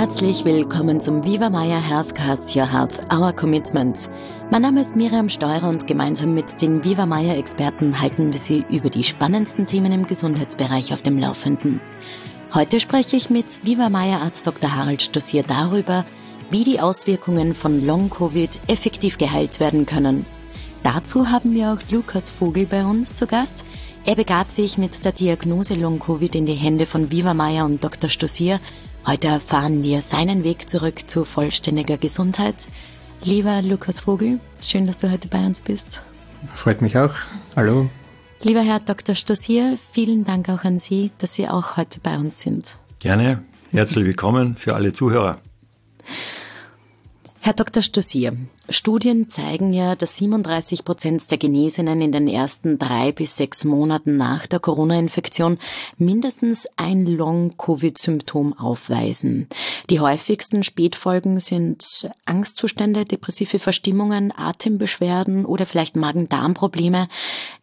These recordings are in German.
Herzlich willkommen zum Viva Maya Healthcast Your Health, Our Commitment. Mein Name ist Miriam Steurer und gemeinsam mit den Viva Maya Experten halten wir Sie über die spannendsten Themen im Gesundheitsbereich auf dem Laufenden. Heute spreche ich mit Viva Maya Arzt Dr. Harald Stossier darüber, wie die Auswirkungen von Long Covid effektiv geheilt werden können. Dazu haben wir auch Lukas Vogel bei uns zu Gast. Er begab sich mit der Diagnose Long Covid in die Hände von Viva Maya und Dr. Stossier Heute erfahren wir seinen Weg zurück zu vollständiger Gesundheit. Lieber Lukas Vogel, schön, dass du heute bei uns bist. Freut mich auch. Hallo. Lieber Herr Dr. Stossier, vielen Dank auch an Sie, dass Sie auch heute bei uns sind. Gerne. Herzlich willkommen für alle Zuhörer. Herr Dr. Stossier, Studien zeigen ja, dass 37 Prozent der Genesenen in den ersten drei bis sechs Monaten nach der Corona-Infektion mindestens ein Long-Covid-Symptom aufweisen. Die häufigsten Spätfolgen sind Angstzustände, depressive Verstimmungen, Atembeschwerden oder vielleicht Magen-Darm-Probleme.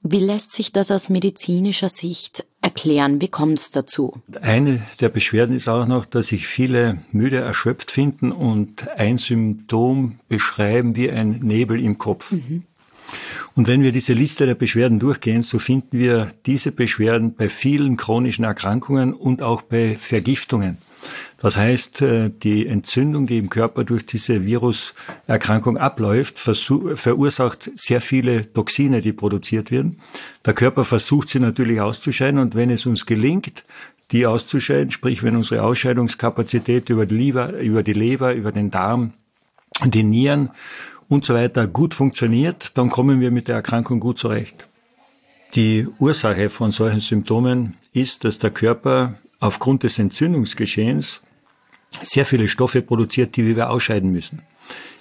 Wie lässt sich das aus medizinischer Sicht erklären? Wie kommt es dazu? Eine der Beschwerden ist auch noch, dass sich viele müde erschöpft finden und ein Symptom beschreiben wie ein Nebel im Kopf. Mhm. Und wenn wir diese Liste der Beschwerden durchgehen, so finden wir diese Beschwerden bei vielen chronischen Erkrankungen und auch bei Vergiftungen. Das heißt, äh, die Entzündung, die im Körper durch diese Viruserkrankung abläuft, verursacht sehr viele Toxine, die produziert werden. Der Körper versucht sie natürlich auszuscheiden und wenn es uns gelingt, die auszuscheiden, sprich wenn unsere Ausscheidungskapazität über die Leber, über, die Leber, über den Darm, die Nieren und so weiter gut funktioniert, dann kommen wir mit der Erkrankung gut zurecht. Die Ursache von solchen Symptomen ist, dass der Körper aufgrund des Entzündungsgeschehens sehr viele Stoffe produziert, die wir ausscheiden müssen.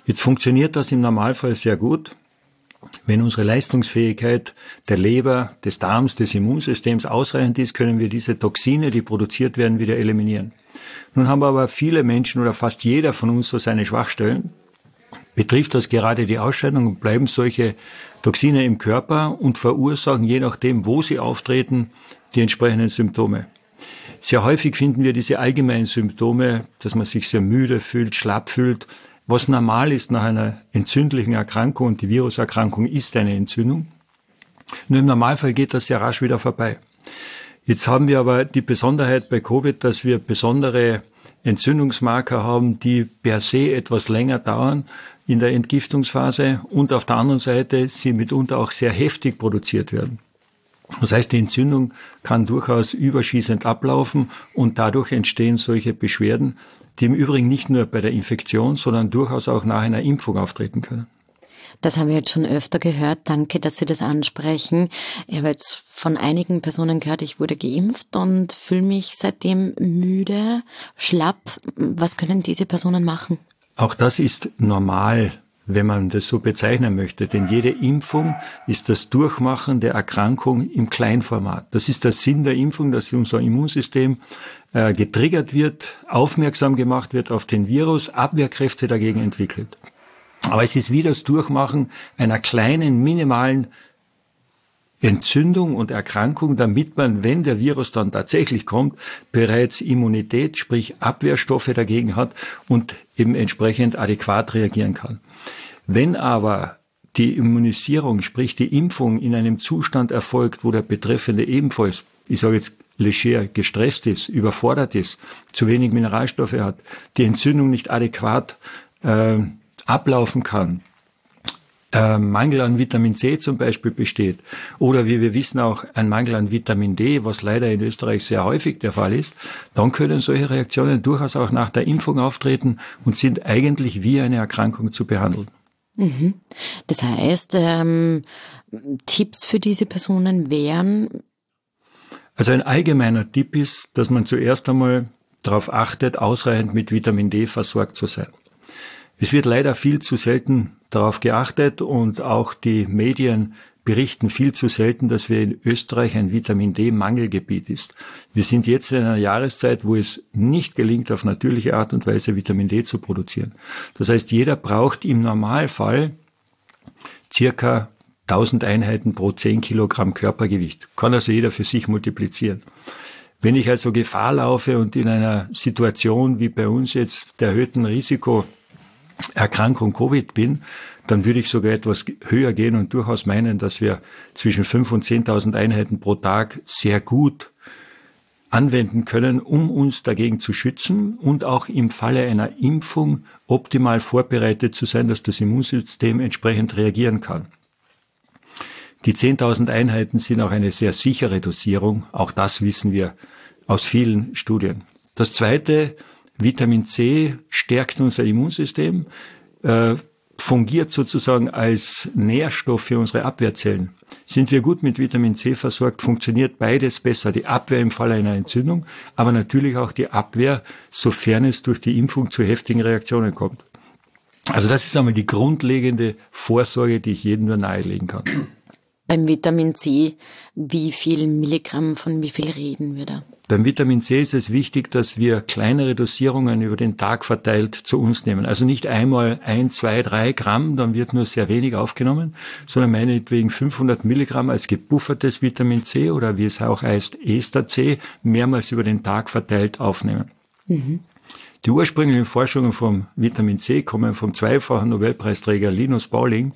Jetzt funktioniert das im Normalfall sehr gut, wenn unsere Leistungsfähigkeit der Leber, des Darms, des Immunsystems ausreichend ist, können wir diese Toxine, die produziert werden, wieder eliminieren. Nun haben aber viele Menschen oder fast jeder von uns so seine Schwachstellen. Betrifft das gerade die Ausscheidung, bleiben solche Toxine im Körper und verursachen, je nachdem, wo sie auftreten, die entsprechenden Symptome. Sehr häufig finden wir diese allgemeinen Symptome, dass man sich sehr müde fühlt, schlapp fühlt, was normal ist nach einer entzündlichen Erkrankung und die Viruserkrankung ist eine Entzündung. Nur im Normalfall geht das sehr rasch wieder vorbei. Jetzt haben wir aber die Besonderheit bei Covid, dass wir besondere Entzündungsmarker haben, die per se etwas länger dauern in der Entgiftungsphase und auf der anderen Seite sie mitunter auch sehr heftig produziert werden. Das heißt, die Entzündung kann durchaus überschießend ablaufen und dadurch entstehen solche Beschwerden, die im Übrigen nicht nur bei der Infektion, sondern durchaus auch nach einer Impfung auftreten können. Das haben wir jetzt schon öfter gehört. Danke, dass Sie das ansprechen. Ich habe jetzt von einigen Personen gehört, ich wurde geimpft und fühle mich seitdem müde, schlapp. Was können diese Personen machen? Auch das ist normal wenn man das so bezeichnen möchte. Denn jede Impfung ist das Durchmachen der Erkrankung im Kleinformat. Das ist der Sinn der Impfung, dass unser Immunsystem äh, getriggert wird, aufmerksam gemacht wird auf den Virus, Abwehrkräfte dagegen entwickelt. Aber es ist wie das Durchmachen einer kleinen, minimalen Entzündung und Erkrankung, damit man, wenn der Virus dann tatsächlich kommt, bereits Immunität, sprich Abwehrstoffe dagegen hat und eben entsprechend adäquat reagieren kann. Wenn aber die Immunisierung, sprich die Impfung in einem Zustand erfolgt, wo der Betreffende ebenfalls, ich sage jetzt leger, gestresst ist, überfordert ist, zu wenig Mineralstoffe hat, die Entzündung nicht adäquat äh, ablaufen kann, äh, Mangel an Vitamin C zum Beispiel besteht oder wie wir wissen auch ein Mangel an Vitamin D, was leider in Österreich sehr häufig der Fall ist, dann können solche Reaktionen durchaus auch nach der Impfung auftreten und sind eigentlich wie eine Erkrankung zu behandeln. Mhm. Das heißt, ähm, Tipps für diese Personen wären? Also ein allgemeiner Tipp ist, dass man zuerst einmal darauf achtet, ausreichend mit Vitamin D versorgt zu sein. Es wird leider viel zu selten darauf geachtet und auch die Medien berichten viel zu selten, dass wir in Österreich ein Vitamin D-Mangelgebiet ist. Wir sind jetzt in einer Jahreszeit, wo es nicht gelingt, auf natürliche Art und Weise Vitamin D zu produzieren. Das heißt, jeder braucht im Normalfall circa 1000 Einheiten pro 10 Kilogramm Körpergewicht. Kann also jeder für sich multiplizieren. Wenn ich also Gefahr laufe und in einer Situation wie bei uns jetzt der erhöhten Risikoerkrankung Covid bin, dann würde ich sogar etwas höher gehen und durchaus meinen, dass wir zwischen 5.000 und 10.000 Einheiten pro Tag sehr gut anwenden können, um uns dagegen zu schützen und auch im Falle einer Impfung optimal vorbereitet zu sein, dass das Immunsystem entsprechend reagieren kann. Die 10.000 Einheiten sind auch eine sehr sichere Dosierung. Auch das wissen wir aus vielen Studien. Das zweite, Vitamin C stärkt unser Immunsystem, äh, fungiert sozusagen als Nährstoff für unsere Abwehrzellen. Sind wir gut mit Vitamin C versorgt, funktioniert beides besser. Die Abwehr im Falle einer Entzündung, aber natürlich auch die Abwehr, sofern es durch die Impfung zu heftigen Reaktionen kommt. Also das ist einmal die grundlegende Vorsorge, die ich jedem nur nahelegen kann. Beim Vitamin C, wie viel Milligramm von wie viel reden wir da? Beim Vitamin C ist es wichtig, dass wir kleinere Dosierungen über den Tag verteilt zu uns nehmen. Also nicht einmal ein, zwei, drei Gramm, dann wird nur sehr wenig aufgenommen, sondern meinetwegen 500 Milligramm als gebuffertes Vitamin C oder wie es auch heißt, Ester C, mehrmals über den Tag verteilt aufnehmen. Mhm. Die ursprünglichen Forschungen vom Vitamin C kommen vom zweifachen Nobelpreisträger Linus Pauling.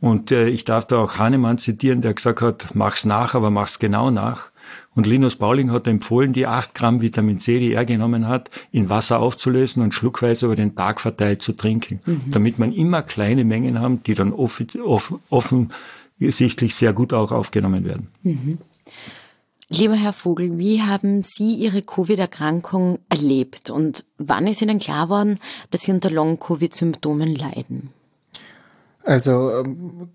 Und äh, ich darf da auch Hahnemann zitieren, der gesagt hat, mach's nach, aber mach's genau nach. Und Linus Pauling hat empfohlen, die acht Gramm Vitamin C, die er genommen hat, in Wasser aufzulösen und schluckweise über den Tag verteilt zu trinken, mhm. damit man immer kleine Mengen haben, die dann offen, offen, offensichtlich sehr gut auch aufgenommen werden. Mhm. Lieber Herr Vogel, wie haben Sie Ihre Covid-Erkrankung erlebt und wann ist Ihnen klar worden, dass Sie unter Long-Covid-Symptomen leiden? Also ähm,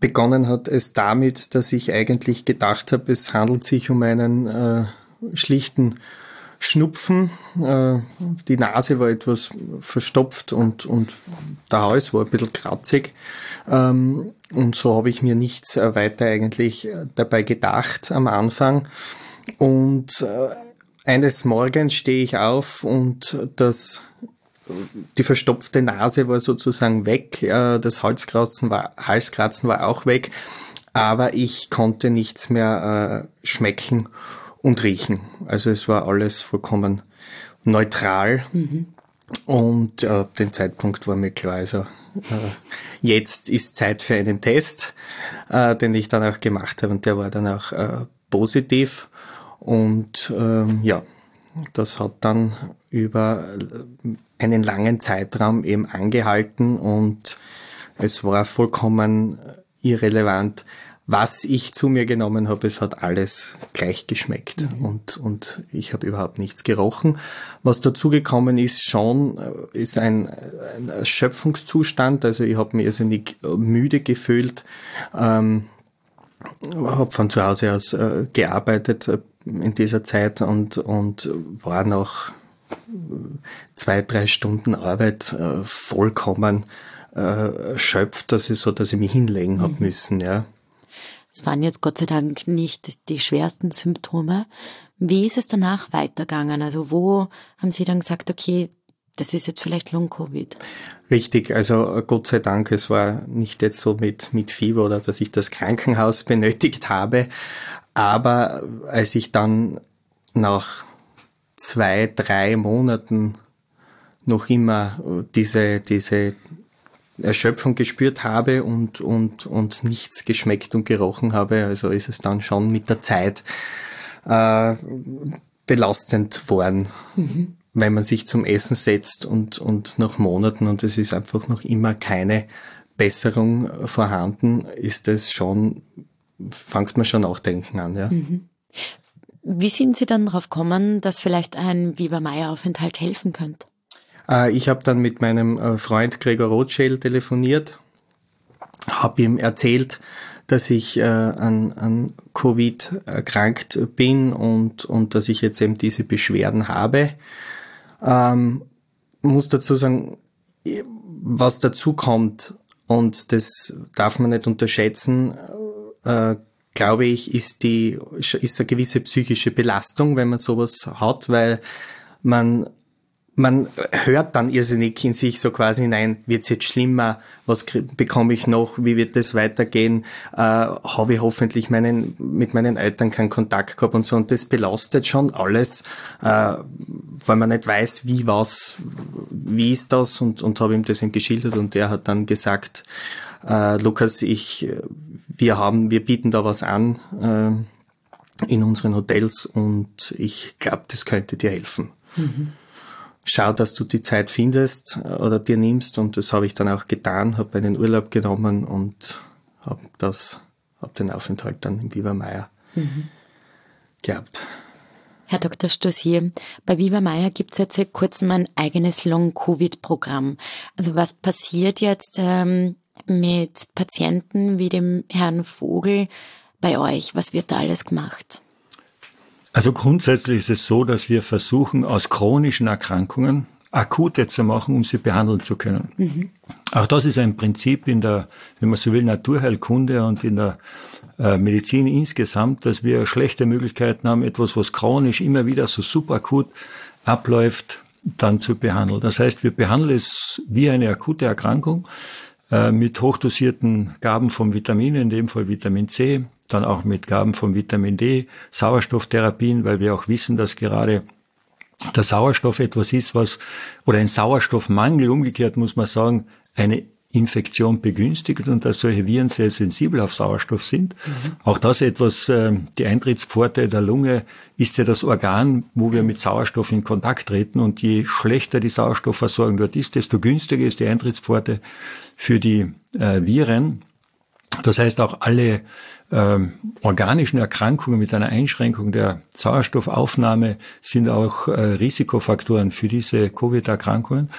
begonnen hat es damit, dass ich eigentlich gedacht habe, es handelt sich um einen äh, schlichten Schnupfen. Äh, die Nase war etwas verstopft und, und der Hals war ein bisschen kratzig. Ähm, und so habe ich mir nichts weiter eigentlich dabei gedacht am Anfang. Und äh, eines Morgens stehe ich auf und das die verstopfte Nase war sozusagen weg, äh, das Halskratzen war, Halskratzen war auch weg, aber ich konnte nichts mehr äh, schmecken und riechen. Also es war alles vollkommen neutral. Mhm. Und äh, den Zeitpunkt war mir klar, also äh, jetzt ist Zeit für einen Test, äh, den ich dann auch gemacht habe und der war dann auch äh, positiv. Und ähm, ja, das hat dann über einen langen Zeitraum eben angehalten und es war vollkommen irrelevant, was ich zu mir genommen habe. Es hat alles gleich geschmeckt mhm. und, und ich habe überhaupt nichts gerochen. Was dazugekommen ist schon, äh, ist ein, ein Erschöpfungszustand. Also ich habe mich irrsinnig müde gefühlt. Ähm, habe von zu Hause aus äh, gearbeitet äh, in dieser Zeit und, und war noch zwei, drei Stunden Arbeit äh, vollkommen äh, erschöpft, dass ich so, dass ich mich hinlegen mhm. habe müssen, ja. Es waren jetzt Gott sei Dank nicht die schwersten Symptome. Wie ist es danach weitergegangen? Also wo haben Sie dann gesagt, okay, das ist jetzt vielleicht Long-Covid? Richtig, also Gott sei Dank, es war nicht jetzt so mit, mit Fieber oder dass ich das Krankenhaus benötigt habe. Aber als ich dann nach zwei, drei Monaten noch immer diese, diese Erschöpfung gespürt habe und, und, und nichts geschmeckt und gerochen habe. Also ist es dann schon mit der Zeit äh, belastend worden, mhm. wenn man sich zum Essen setzt und, und nach Monaten und es ist einfach noch immer keine Besserung vorhanden, ist es schon, fängt man schon nachdenken an. Ja. Mhm. Wie sind Sie dann darauf gekommen, dass vielleicht ein Viva-Meier-Aufenthalt helfen könnte? Äh, ich habe dann mit meinem äh, Freund Gregor Rothschild telefoniert, habe ihm erzählt, dass ich äh, an, an Covid erkrankt bin und, und dass ich jetzt eben diese Beschwerden habe. Ähm, muss dazu sagen, was dazu kommt, und das darf man nicht unterschätzen, äh, glaube ich, ist die, ist eine gewisse psychische Belastung, wenn man sowas hat, weil man man hört dann irrsinnig in sich so quasi hinein, wird es jetzt schlimmer, was bekomme ich noch, wie wird es weitergehen, äh, habe ich hoffentlich meinen, mit meinen Eltern keinen Kontakt gehabt und so. Und das belastet schon alles, äh, weil man nicht weiß, wie was, wie ist das? Und, und habe ihm das ihm geschildert und er hat dann gesagt, äh, Lukas, ich, wir haben, wir bieten da was an äh, in unseren Hotels und ich glaube, das könnte dir helfen. Mhm schau, dass du die Zeit findest äh, oder dir nimmst und das habe ich dann auch getan, habe einen Urlaub genommen und habe das, habe den Aufenthalt dann im Viva Meier mhm. gehabt. Herr Dr. Stossier, bei Viva Meier gibt es jetzt seit kurzem ein eigenes Long-Covid-Programm. Also was passiert jetzt ähm, mit Patienten wie dem Herrn Vogel bei euch? Was wird da alles gemacht? Also grundsätzlich ist es so, dass wir versuchen, aus chronischen Erkrankungen akute zu machen, um sie behandeln zu können. Mhm. Auch das ist ein Prinzip in der, wenn man so will, Naturheilkunde und in der äh, Medizin insgesamt, dass wir schlechte Möglichkeiten haben, etwas, was chronisch immer wieder so super akut abläuft, dann zu behandeln. Das heißt, wir behandeln es wie eine akute Erkrankung äh, mit hochdosierten Gaben von Vitaminen, in dem Fall Vitamin C, dann auch mit Gaben von Vitamin D, Sauerstofftherapien, weil wir auch wissen, dass gerade der Sauerstoff etwas ist, was, oder ein Sauerstoffmangel, umgekehrt muss man sagen, eine Infektion begünstigt und dass solche Viren sehr sensibel auf Sauerstoff sind. Mhm. Auch das etwas, äh, die Eintrittspforte der Lunge ist ja das Organ, wo wir mit Sauerstoff in Kontakt treten und je schlechter die Sauerstoffversorgung dort ist, desto günstiger ist die Eintrittspforte für die äh, Viren. Das heißt, auch alle ähm, organischen Erkrankungen mit einer Einschränkung der Sauerstoffaufnahme sind auch äh, Risikofaktoren für diese Covid-Erkrankungen.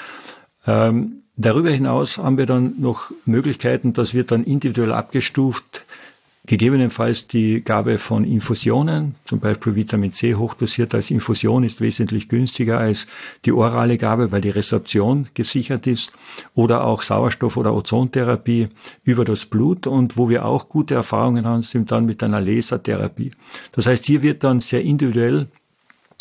Ähm, darüber hinaus haben wir dann noch Möglichkeiten, das wird dann individuell abgestuft, Gegebenenfalls die Gabe von Infusionen, zum Beispiel Vitamin C hochdosiert als Infusion ist wesentlich günstiger als die orale Gabe, weil die Resorption gesichert ist. Oder auch Sauerstoff- oder Ozontherapie über das Blut. Und wo wir auch gute Erfahrungen haben, sind dann mit einer Lasertherapie. Das heißt, hier wird dann sehr individuell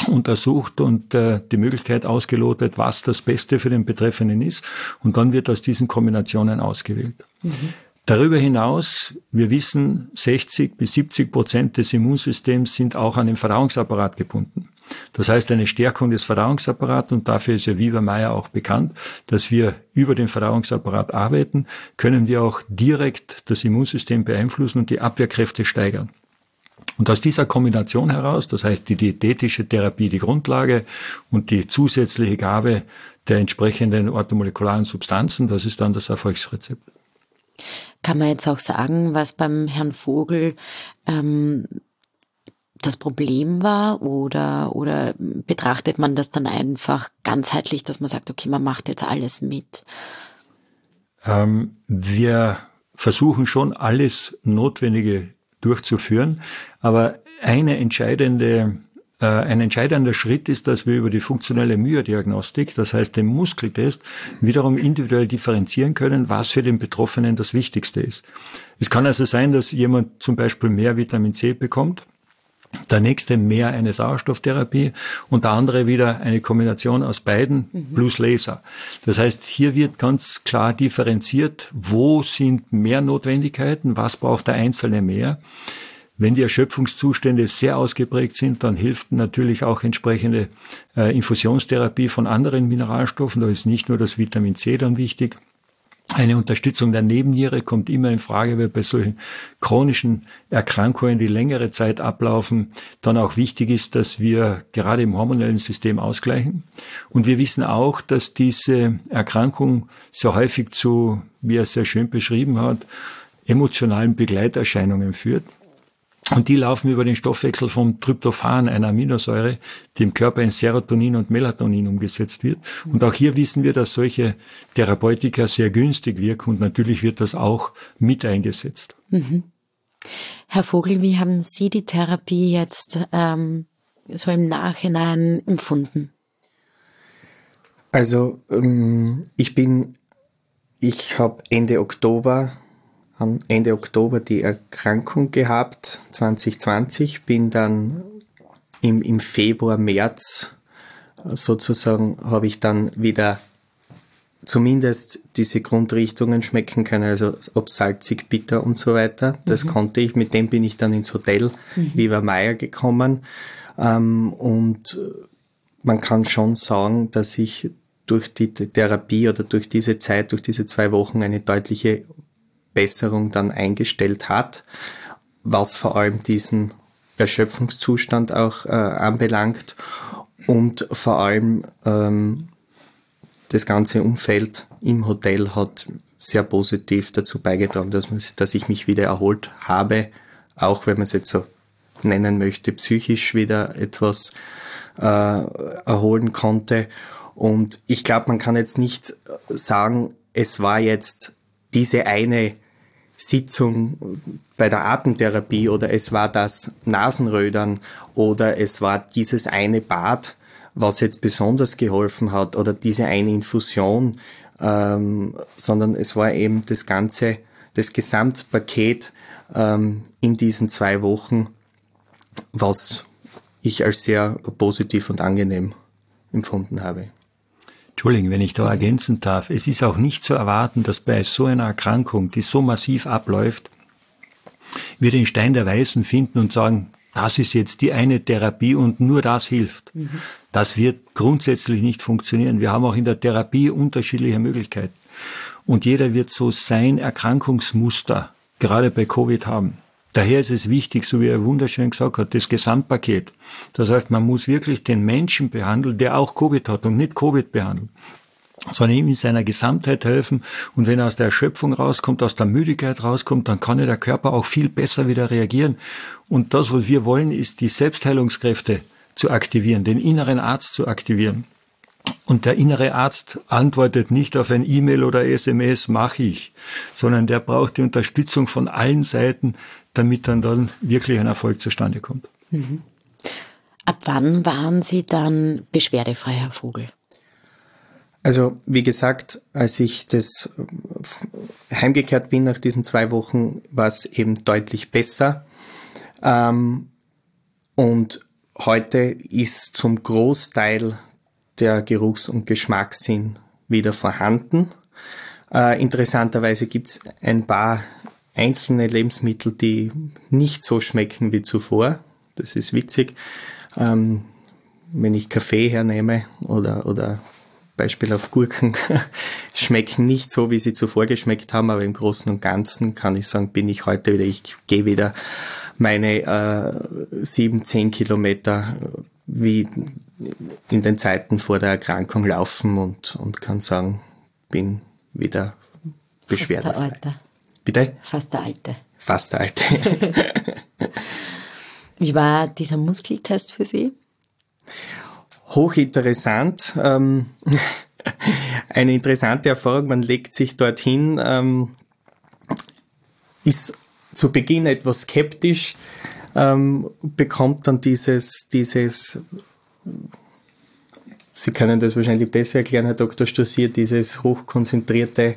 untersucht und äh, die Möglichkeit ausgelotet, was das Beste für den Betreffenden ist. Und dann wird aus diesen Kombinationen ausgewählt. Mhm. Darüber hinaus, wir wissen, 60 bis 70 Prozent des Immunsystems sind auch an den Verdauungsapparat gebunden. Das heißt, eine Stärkung des Verdauungsapparats, und dafür ist ja Viva Meyer auch bekannt, dass wir über den Verdauungsapparat arbeiten, können wir auch direkt das Immunsystem beeinflussen und die Abwehrkräfte steigern. Und aus dieser Kombination heraus, das heißt die diätetische Therapie die Grundlage und die zusätzliche Gabe der entsprechenden orthomolekularen Substanzen, das ist dann das Erfolgsrezept. Kann man jetzt auch sagen, was beim Herrn Vogel ähm, das Problem war oder, oder betrachtet man das dann einfach ganzheitlich, dass man sagt, okay, man macht jetzt alles mit? Ähm, wir versuchen schon alles Notwendige durchzuführen, aber eine entscheidende äh, ein entscheidender Schritt ist, dass wir über die funktionelle Myodiagnostik, das heißt den Muskeltest, wiederum individuell differenzieren können, was für den Betroffenen das Wichtigste ist. Es kann also sein, dass jemand zum Beispiel mehr Vitamin C bekommt, der nächste mehr eine Sauerstofftherapie und der andere wieder eine Kombination aus beiden mhm. plus Laser. Das heißt, hier wird ganz klar differenziert, wo sind mehr Notwendigkeiten, was braucht der Einzelne mehr. Wenn die Erschöpfungszustände sehr ausgeprägt sind, dann hilft natürlich auch entsprechende äh, Infusionstherapie von anderen Mineralstoffen. Da ist nicht nur das Vitamin C dann wichtig. Eine Unterstützung der Nebenniere kommt immer in Frage, weil bei solchen chronischen Erkrankungen, die längere Zeit ablaufen, dann auch wichtig ist, dass wir gerade im hormonellen System ausgleichen. Und wir wissen auch, dass diese Erkrankung sehr häufig zu, wie er sehr schön beschrieben hat, emotionalen Begleiterscheinungen führt. Und die laufen über den Stoffwechsel vom Tryptophan, einer Aminosäure, die im Körper in Serotonin und Melatonin umgesetzt wird. Und auch hier wissen wir, dass solche Therapeutika sehr günstig wirken und natürlich wird das auch mit eingesetzt. Mhm. Herr Vogel, wie haben Sie die Therapie jetzt ähm, so im Nachhinein empfunden? Also ähm, ich bin, ich habe Ende Oktober am Ende Oktober die Erkrankung gehabt, 2020, bin dann im, im Februar, März sozusagen habe ich dann wieder zumindest diese Grundrichtungen schmecken können, also ob salzig, bitter und so weiter. Das mhm. konnte ich. Mit dem bin ich dann ins Hotel mhm. Viva Meier gekommen. Ähm, und man kann schon sagen, dass ich durch die Therapie oder durch diese Zeit, durch diese zwei Wochen eine deutliche Besserung dann eingestellt hat, was vor allem diesen Erschöpfungszustand auch äh, anbelangt und vor allem ähm, das ganze Umfeld im Hotel hat sehr positiv dazu beigetragen, dass, man, dass ich mich wieder erholt habe, auch wenn man es jetzt so nennen möchte, psychisch wieder etwas äh, erholen konnte. Und ich glaube, man kann jetzt nicht sagen, es war jetzt diese eine Sitzung bei der Atemtherapie oder es war das Nasenrödern oder es war dieses eine Bad, was jetzt besonders geholfen hat oder diese eine Infusion, ähm, sondern es war eben das ganze, das Gesamtpaket ähm, in diesen zwei Wochen, was ich als sehr positiv und angenehm empfunden habe. Entschuldigung, wenn ich da ergänzen darf. Es ist auch nicht zu erwarten, dass bei so einer Erkrankung, die so massiv abläuft, wir den Stein der Weisen finden und sagen, das ist jetzt die eine Therapie und nur das hilft. Mhm. Das wird grundsätzlich nicht funktionieren. Wir haben auch in der Therapie unterschiedliche Möglichkeiten. Und jeder wird so sein Erkrankungsmuster gerade bei Covid haben. Daher ist es wichtig, so wie er wunderschön gesagt hat, das Gesamtpaket. Das heißt, man muss wirklich den Menschen behandeln, der auch Covid hat und nicht Covid behandeln sondern ihm in seiner Gesamtheit helfen. Und wenn er aus der Erschöpfung rauskommt, aus der Müdigkeit rauskommt, dann kann der Körper auch viel besser wieder reagieren. Und das, was wir wollen, ist die Selbstheilungskräfte zu aktivieren, den inneren Arzt zu aktivieren. Und der innere Arzt antwortet nicht auf ein E-Mail oder SMS, mache ich, sondern der braucht die Unterstützung von allen Seiten, damit dann dann wirklich ein Erfolg zustande kommt. Mhm. Ab wann waren Sie dann beschwerdefrei, Herr Vogel? Also wie gesagt, als ich das äh, heimgekehrt bin nach diesen zwei Wochen, war es eben deutlich besser. Ähm, und heute ist zum Großteil der Geruchs- und Geschmackssinn wieder vorhanden. Äh, interessanterweise gibt es ein paar einzelne Lebensmittel, die nicht so schmecken wie zuvor. Das ist witzig. Ähm, wenn ich Kaffee hernehme oder, oder Beispiel auf Gurken, schmecken nicht so, wie sie zuvor geschmeckt haben, aber im Großen und Ganzen kann ich sagen, bin ich heute wieder, ich gehe wieder meine äh, sieben, zehn Kilometer wie in den Zeiten vor der Erkrankung laufen und, und kann sagen, bin wieder beschwerdefrei. Fast der Alte. Bitte? Fast der Alte. Fast der Alte. Wie war dieser Muskeltest für Sie? hochinteressant. Ähm, eine interessante Erfahrung. Man legt sich dorthin, ähm, ist zu Beginn etwas skeptisch, ähm, bekommt dann dieses, dieses, Sie können das wahrscheinlich besser erklären, Herr Dr. Stossier, dieses hochkonzentrierte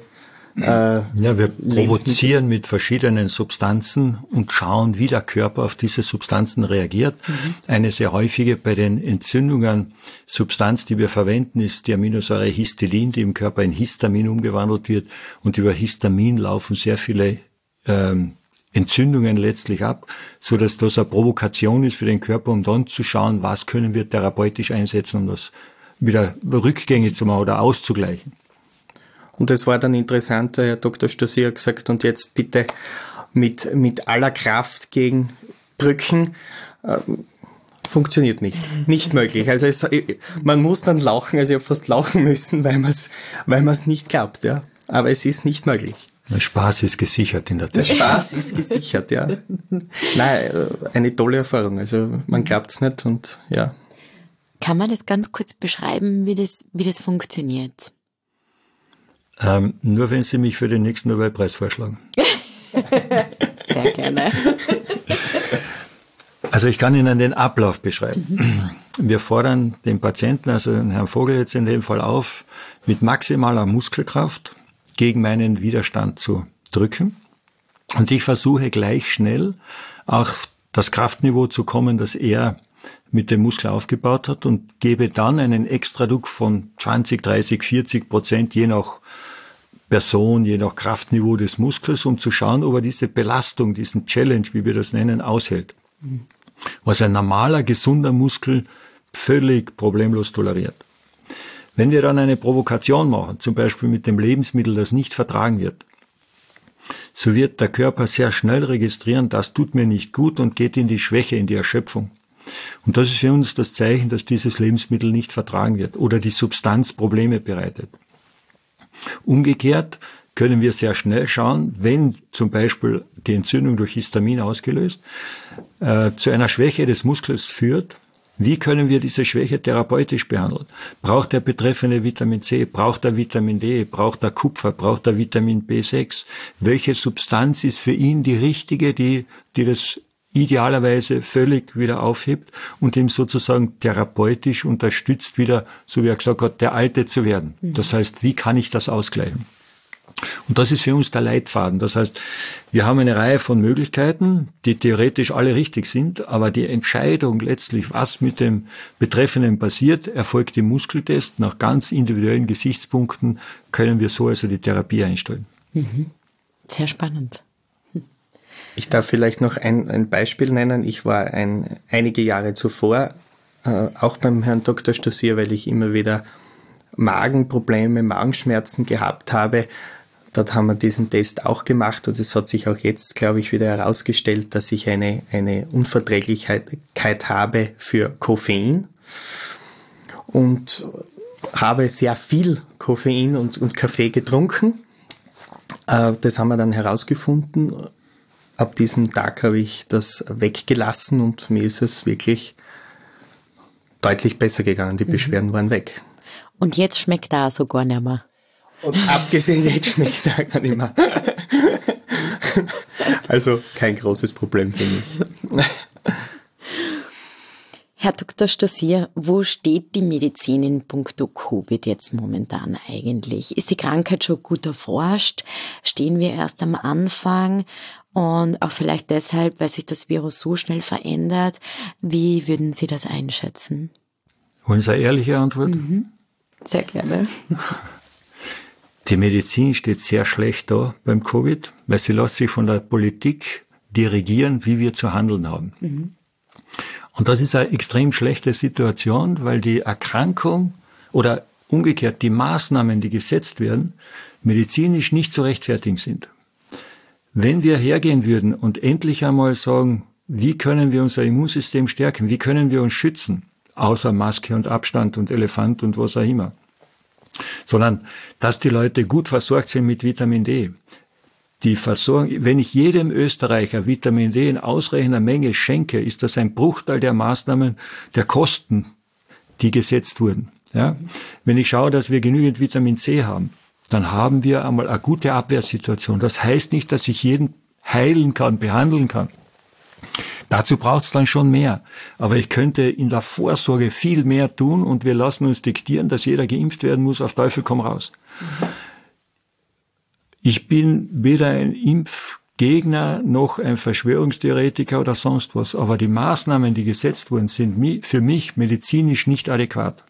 äh, ja, wir provozieren mit verschiedenen Substanzen und schauen, wie der Körper auf diese Substanzen reagiert. Mhm. Eine sehr häufige bei den Entzündungen Substanz, die wir verwenden, ist die Aminosäure Histidin, die im Körper in Histamin umgewandelt wird. Und über Histamin laufen sehr viele ähm, Entzündungen letztlich ab, so dass das eine Provokation ist für den Körper, um dann zu schauen, was können wir therapeutisch einsetzen, um das wieder Rückgänge zu machen oder auszugleichen. Und es war dann interessant, Herr Dr. Stasier gesagt, und jetzt bitte mit, mit aller Kraft gegen Brücken. Äh, funktioniert nicht. Nicht möglich. Also es, man muss dann lachen, also ich habe fast lachen müssen, weil man es weil man's nicht glaubt. Ja. Aber es ist nicht möglich. Der Spaß ist gesichert in der Tat. Der Spaß ist gesichert, ja. Nein, äh, eine tolle Erfahrung. Also man glaubt es nicht und ja. Kann man das ganz kurz beschreiben, wie das, wie das funktioniert? Ähm, nur wenn Sie mich für den nächsten Nobelpreis vorschlagen. Sehr gerne. Also ich kann Ihnen den Ablauf beschreiben. Mhm. Wir fordern den Patienten, also den Herrn Vogel jetzt in dem Fall auf, mit maximaler Muskelkraft gegen meinen Widerstand zu drücken. Und ich versuche gleich schnell auch das Kraftniveau zu kommen, dass er mit dem Muskel aufgebaut hat und gebe dann einen Extradruck von 20, 30, 40 Prozent, je nach Person, je nach Kraftniveau des Muskels, um zu schauen, ob er diese Belastung, diesen Challenge, wie wir das nennen, aushält. Was ein normaler, gesunder Muskel völlig problemlos toleriert. Wenn wir dann eine Provokation machen, zum Beispiel mit dem Lebensmittel, das nicht vertragen wird, so wird der Körper sehr schnell registrieren, das tut mir nicht gut und geht in die Schwäche, in die Erschöpfung. Und das ist für uns das Zeichen, dass dieses Lebensmittel nicht vertragen wird oder die Substanz Probleme bereitet. Umgekehrt können wir sehr schnell schauen, wenn zum Beispiel die Entzündung durch Histamin ausgelöst äh, zu einer Schwäche des Muskels führt, wie können wir diese Schwäche therapeutisch behandeln? Braucht der Betreffende Vitamin C? Braucht er Vitamin D? Braucht er Kupfer? Braucht er Vitamin B6? Welche Substanz ist für ihn die richtige, die, die das idealerweise völlig wieder aufhebt und ihm sozusagen therapeutisch unterstützt, wieder, so wie er gesagt hat, der Alte zu werden. Mhm. Das heißt, wie kann ich das ausgleichen? Und das ist für uns der Leitfaden. Das heißt, wir haben eine Reihe von Möglichkeiten, die theoretisch alle richtig sind, aber die Entscheidung letztlich, was mit dem Betreffenden passiert, erfolgt im Muskeltest. Nach ganz individuellen Gesichtspunkten können wir so also die Therapie einstellen. Mhm. Sehr spannend. Ich darf vielleicht noch ein, ein Beispiel nennen. Ich war ein, einige Jahre zuvor äh, auch beim Herrn Dr. Stossier, weil ich immer wieder Magenprobleme, Magenschmerzen gehabt habe. Dort haben wir diesen Test auch gemacht und es hat sich auch jetzt, glaube ich, wieder herausgestellt, dass ich eine, eine Unverträglichkeit habe für Koffein und habe sehr viel Koffein und, und Kaffee getrunken. Äh, das haben wir dann herausgefunden ab diesem Tag habe ich das weggelassen und mir ist es wirklich deutlich besser gegangen. Die mhm. Beschwerden waren weg. Und jetzt schmeckt da sogar nicht mehr. Und abgesehen, jetzt schmeckt er gar nicht mehr. Also kein großes Problem für mich. Herr Dr. Stasier, wo steht die Medizin in puncto Covid jetzt momentan eigentlich? Ist die Krankheit schon gut erforscht? Stehen wir erst am Anfang? Und auch vielleicht deshalb, weil sich das Virus so schnell verändert. Wie würden Sie das einschätzen? Wollen Sie eine ehrliche Antwort? Mhm. Sehr gerne. Die Medizin steht sehr schlecht da beim Covid, weil sie lässt sich von der Politik dirigieren, wie wir zu handeln haben. Mhm. Und das ist eine extrem schlechte Situation, weil die Erkrankung oder umgekehrt die Maßnahmen, die gesetzt werden, medizinisch nicht zu rechtfertigen sind. Wenn wir hergehen würden und endlich einmal sagen, wie können wir unser Immunsystem stärken, wie können wir uns schützen, außer Maske und Abstand und Elefant und was auch immer, sondern dass die Leute gut versorgt sind mit Vitamin D, die Versorgung, wenn ich jedem Österreicher Vitamin D in ausreichender Menge schenke, ist das ein Bruchteil der Maßnahmen, der Kosten, die gesetzt wurden. Ja? Wenn ich schaue, dass wir genügend Vitamin C haben, dann haben wir einmal eine gute Abwehrsituation. Das heißt nicht, dass ich jeden heilen kann, behandeln kann. Dazu braucht es dann schon mehr. Aber ich könnte in der Vorsorge viel mehr tun und wir lassen uns diktieren, dass jeder geimpft werden muss, auf Teufel komm raus. Ich bin weder ein Impfgegner noch ein Verschwörungstheoretiker oder sonst was, aber die Maßnahmen, die gesetzt wurden, sind für mich medizinisch nicht adäquat.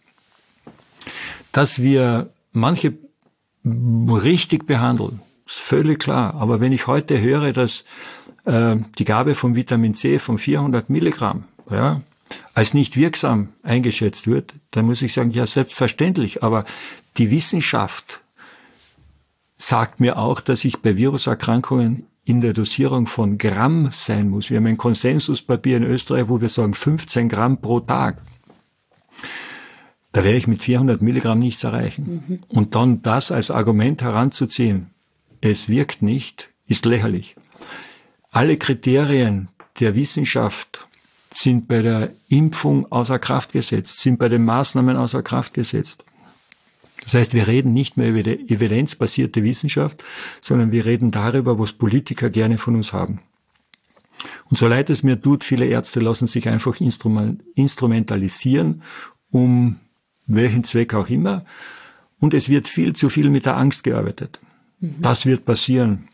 Dass wir manche richtig behandeln, ist völlig klar. Aber wenn ich heute höre, dass äh, die Gabe von Vitamin C von 400 Milligramm ja, als nicht wirksam eingeschätzt wird, dann muss ich sagen, ja, selbstverständlich. Aber die Wissenschaft sagt mir auch, dass ich bei Viruserkrankungen in der Dosierung von Gramm sein muss. Wir haben ein Konsensuspapier in Österreich, wo wir sagen 15 Gramm pro Tag. Da werde ich mit 400 Milligramm nichts erreichen. Mhm. Und dann das als Argument heranzuziehen, es wirkt nicht, ist lächerlich. Alle Kriterien der Wissenschaft sind bei der Impfung außer Kraft gesetzt, sind bei den Maßnahmen außer Kraft gesetzt. Das heißt, wir reden nicht mehr über die evidenzbasierte Wissenschaft, sondern wir reden darüber, was Politiker gerne von uns haben. Und so leid es mir tut, viele Ärzte lassen sich einfach instrumentalisieren, um welchen Zweck auch immer. Und es wird viel zu viel mit der Angst gearbeitet. Mhm. Das wird passieren.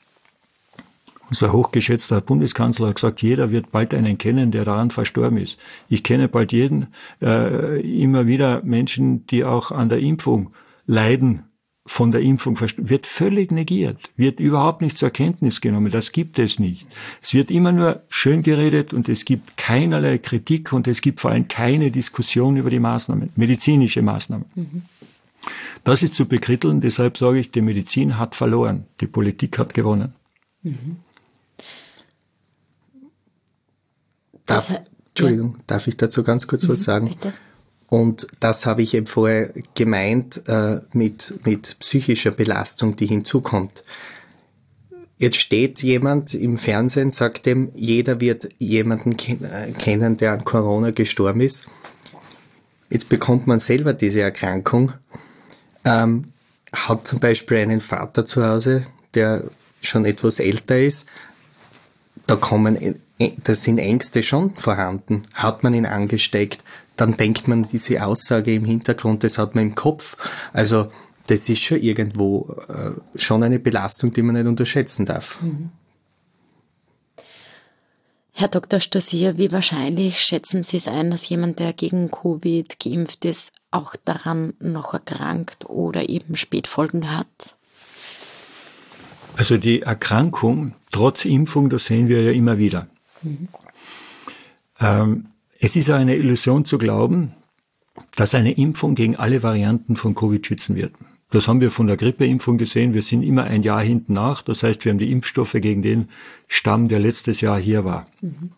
Unser hochgeschätzter Bundeskanzler hat gesagt, jeder wird bald einen kennen, der daran verstorben ist. Ich kenne bald jeden, äh, immer wieder Menschen, die auch an der Impfung leiden, von der Impfung wird völlig negiert, wird überhaupt nicht zur Kenntnis genommen. Das gibt es nicht. Es wird immer nur schön geredet und es gibt keinerlei Kritik und es gibt vor allem keine Diskussion über die Maßnahmen, medizinische Maßnahmen. Mhm. Das ist zu bekritteln, deshalb sage ich, die Medizin hat verloren, die Politik hat gewonnen. Mhm. Darf, Entschuldigung, ja. darf ich dazu ganz kurz mhm, was sagen? Bitte. Und das habe ich eben vorher gemeint äh, mit, mit psychischer Belastung, die hinzukommt. Jetzt steht jemand im Fernsehen, sagt dem, jeder wird jemanden äh, kennen, der an Corona gestorben ist. Jetzt bekommt man selber diese Erkrankung, ähm, hat zum Beispiel einen Vater zu Hause, der schon etwas älter ist. Da kommen, da sind Ängste schon vorhanden. Hat man ihn angesteckt? dann denkt man diese Aussage im Hintergrund, das hat man im Kopf. Also das ist schon irgendwo äh, schon eine Belastung, die man nicht unterschätzen darf. Mhm. Herr Dr. Stasier, wie wahrscheinlich schätzen Sie es ein, dass jemand, der gegen Covid geimpft ist, auch daran noch erkrankt oder eben Spätfolgen hat? Also die Erkrankung trotz Impfung, das sehen wir ja immer wieder. Mhm. Ähm, es ist eine Illusion zu glauben, dass eine Impfung gegen alle Varianten von Covid schützen wird. Das haben wir von der Grippeimpfung gesehen. Wir sind immer ein Jahr hinten nach. Das heißt, wir haben die Impfstoffe gegen den Stamm, der letztes Jahr hier war. Mhm.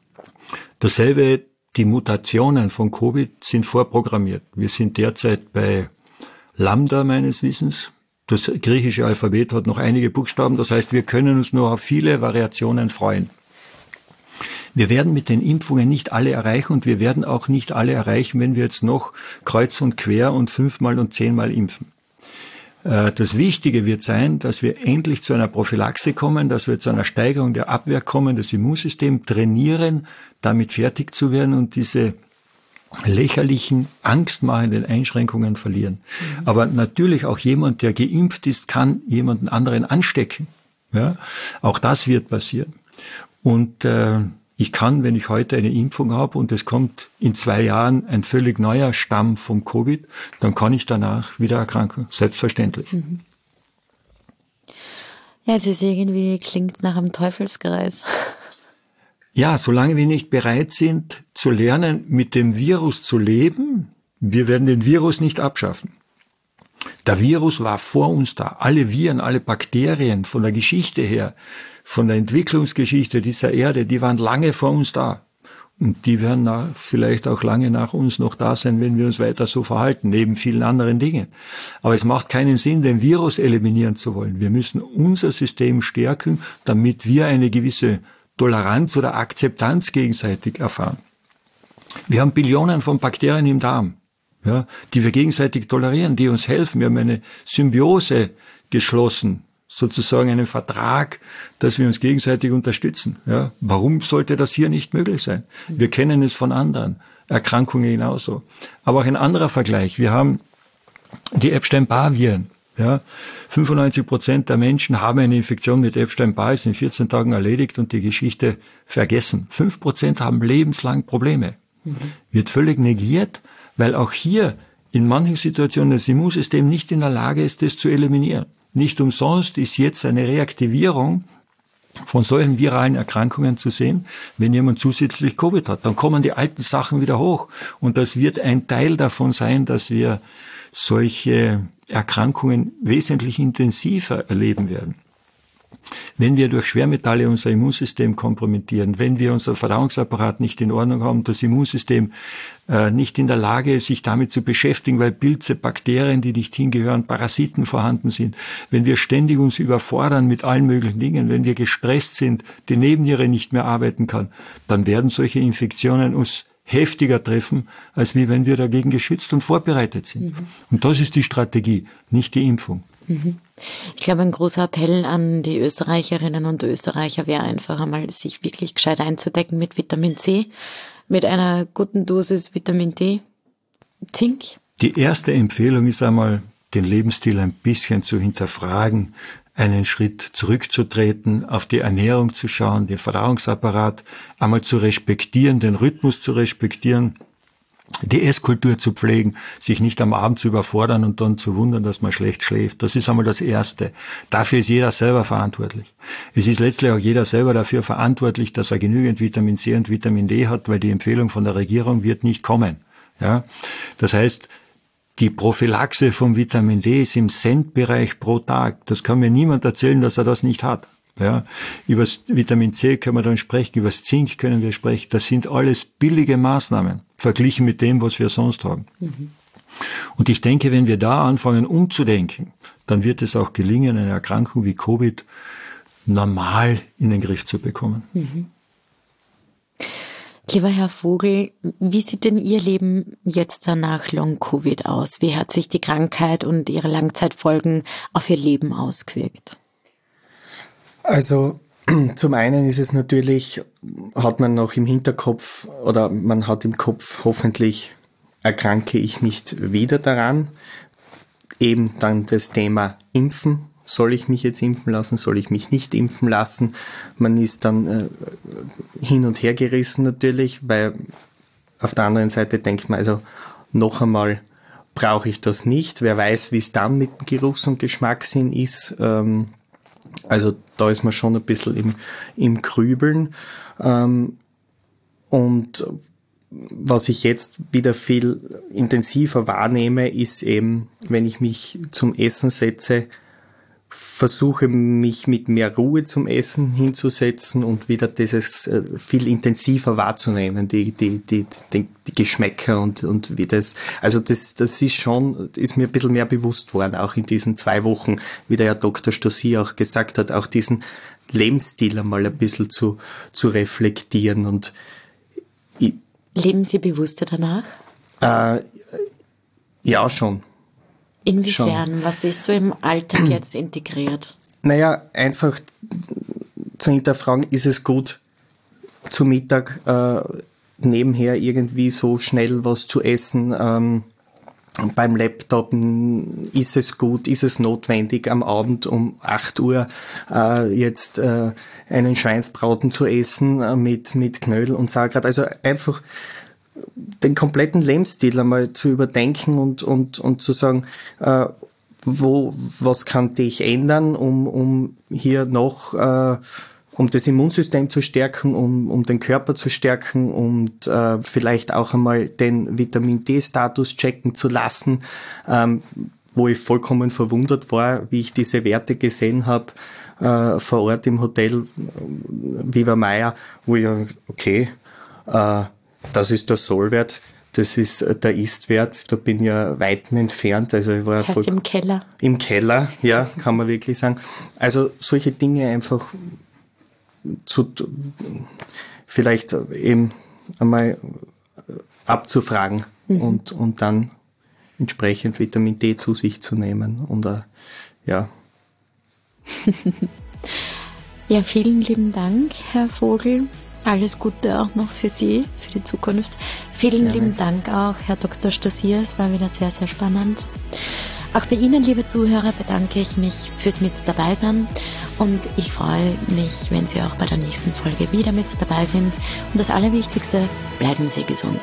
Dasselbe, die Mutationen von Covid sind vorprogrammiert. Wir sind derzeit bei Lambda meines Wissens. Das griechische Alphabet hat noch einige Buchstaben. Das heißt, wir können uns nur auf viele Variationen freuen. Wir werden mit den Impfungen nicht alle erreichen und wir werden auch nicht alle erreichen, wenn wir jetzt noch kreuz und quer und fünfmal und zehnmal impfen. Äh, das Wichtige wird sein, dass wir endlich zu einer Prophylaxe kommen, dass wir zu einer Steigerung der Abwehr kommen, das Immunsystem trainieren, damit fertig zu werden und diese lächerlichen, angstmachenden Einschränkungen verlieren. Mhm. Aber natürlich auch jemand, der geimpft ist, kann jemanden anderen anstecken. Ja, auch das wird passieren. Und äh, ich kann, wenn ich heute eine Impfung habe und es kommt in zwei Jahren ein völlig neuer Stamm vom Covid, dann kann ich danach wieder erkranken. Selbstverständlich. Mhm. Ja, es ist irgendwie, klingt nach einem Teufelskreis. Ja, solange wir nicht bereit sind zu lernen, mit dem Virus zu leben, wir werden den Virus nicht abschaffen. Der Virus war vor uns da. Alle Viren, alle Bakterien von der Geschichte her von der Entwicklungsgeschichte dieser Erde, die waren lange vor uns da. Und die werden nach, vielleicht auch lange nach uns noch da sein, wenn wir uns weiter so verhalten, neben vielen anderen Dingen. Aber es macht keinen Sinn, den Virus eliminieren zu wollen. Wir müssen unser System stärken, damit wir eine gewisse Toleranz oder Akzeptanz gegenseitig erfahren. Wir haben Billionen von Bakterien im Darm, ja, die wir gegenseitig tolerieren, die uns helfen. Wir haben eine Symbiose geschlossen sozusagen einen Vertrag, dass wir uns gegenseitig unterstützen. Ja, warum sollte das hier nicht möglich sein? Wir kennen es von anderen Erkrankungen genauso. Aber auch ein anderer Vergleich. Wir haben die Epstein-Barr-Viren. Ja, 95 Prozent der Menschen haben eine Infektion mit Epstein-Barr, ist in 14 Tagen erledigt und die Geschichte vergessen. Fünf Prozent haben lebenslang Probleme. Mhm. Wird völlig negiert, weil auch hier in manchen Situationen das Immunsystem nicht in der Lage ist, das zu eliminieren. Nicht umsonst ist jetzt eine Reaktivierung von solchen viralen Erkrankungen zu sehen, wenn jemand zusätzlich Covid hat. Dann kommen die alten Sachen wieder hoch. Und das wird ein Teil davon sein, dass wir solche Erkrankungen wesentlich intensiver erleben werden. Wenn wir durch Schwermetalle unser Immunsystem kompromittieren, wenn wir unser Verdauungsapparat nicht in Ordnung haben, das Immunsystem äh, nicht in der Lage ist, sich damit zu beschäftigen, weil Pilze, Bakterien, die nicht hingehören, Parasiten vorhanden sind, wenn wir ständig uns überfordern mit allen möglichen Dingen, wenn wir gestresst sind, die Nebenniere nicht mehr arbeiten kann, dann werden solche Infektionen uns heftiger treffen, als wie wenn wir dagegen geschützt und vorbereitet sind. Mhm. Und das ist die Strategie, nicht die Impfung. Mhm. Ich glaube, ein großer Appell an die Österreicherinnen und Österreicher wäre einfach einmal, sich wirklich gescheit einzudecken mit Vitamin C, mit einer guten Dosis Vitamin D. Zink. Die erste Empfehlung ist einmal, den Lebensstil ein bisschen zu hinterfragen, einen Schritt zurückzutreten, auf die Ernährung zu schauen, den Verdauungsapparat einmal zu respektieren, den Rhythmus zu respektieren, die Esskultur zu pflegen, sich nicht am Abend zu überfordern und dann zu wundern, dass man schlecht schläft. Das ist einmal das Erste. Dafür ist jeder selber verantwortlich. Es ist letztlich auch jeder selber dafür verantwortlich, dass er genügend Vitamin C und Vitamin D hat, weil die Empfehlung von der Regierung wird nicht kommen. Ja? Das heißt, die Prophylaxe vom Vitamin D ist im Centbereich pro Tag. Das kann mir niemand erzählen, dass er das nicht hat. Ja, über Vitamin C können wir dann sprechen, über das Zink können wir sprechen. Das sind alles billige Maßnahmen, verglichen mit dem, was wir sonst haben. Mhm. Und ich denke, wenn wir da anfangen umzudenken, dann wird es auch gelingen, eine Erkrankung wie Covid normal in den Griff zu bekommen. Mhm. Lieber Herr Vogel, wie sieht denn Ihr Leben jetzt nach Long-Covid aus? Wie hat sich die Krankheit und ihre Langzeitfolgen auf Ihr Leben ausgewirkt? Also zum einen ist es natürlich, hat man noch im Hinterkopf oder man hat im Kopf, hoffentlich erkranke ich nicht wieder daran. Eben dann das Thema Impfen soll ich mich jetzt impfen lassen, soll ich mich nicht impfen lassen. Man ist dann äh, hin und her gerissen natürlich, weil auf der anderen Seite denkt man also noch einmal, brauche ich das nicht. Wer weiß, wie es dann mit Geruchs- und Geschmackssinn ist. Ähm, also da ist man schon ein bisschen im, im Grübeln. Ähm, und was ich jetzt wieder viel intensiver wahrnehme, ist eben, wenn ich mich zum Essen setze, versuche mich mit mehr Ruhe zum Essen hinzusetzen und wieder dieses äh, viel intensiver wahrzunehmen, die, die, die, die, die Geschmäcker und, und wie das, also das, das ist schon, ist mir ein bisschen mehr bewusst worden, auch in diesen zwei Wochen, wie der Herr Dr. Stossi auch gesagt hat, auch diesen Lebensstil einmal ein bisschen zu, zu reflektieren und ich, Leben Sie bewusster danach? Äh, ja, schon. Inwiefern? Schon. Was ist so im Alltag jetzt integriert? Naja, einfach zu hinterfragen, ist es gut, zu Mittag äh, nebenher irgendwie so schnell was zu essen? Ähm, beim Laptop ist es gut, ist es notwendig, am Abend um 8 Uhr äh, jetzt äh, einen Schweinsbraten zu essen äh, mit, mit Knödel und Sauerkraut. Also einfach den kompletten Lebensstil einmal zu überdenken und, und, und zu sagen, äh, wo, was könnte ich ändern, um, um hier noch, äh, um das Immunsystem zu stärken, um, um den Körper zu stärken und äh, vielleicht auch einmal den Vitamin D-Status checken zu lassen, ähm, wo ich vollkommen verwundert war, wie ich diese Werte gesehen habe äh, vor Ort im Hotel Viva Meier, wo ich, okay, äh, das ist der Sollwert, das ist äh, der Istwert, da bin ich ja weit entfernt. Also ich war heißt im Keller. Im Keller, ja, kann man wirklich sagen. Also solche Dinge einfach zu vielleicht eben einmal abzufragen mhm. und, und dann entsprechend Vitamin D zu sich zu nehmen. Und ja. ja, vielen lieben Dank, Herr Vogel. Alles Gute auch noch für Sie, für die Zukunft. Vielen ja. lieben Dank auch, Herr Dr. Stasier. Es war wieder sehr, sehr spannend. Auch bei Ihnen, liebe Zuhörer, bedanke ich mich fürs mit dabei sein und ich freue mich, wenn Sie auch bei der nächsten Folge wieder mit dabei sind. Und das Allerwichtigste, bleiben Sie gesund.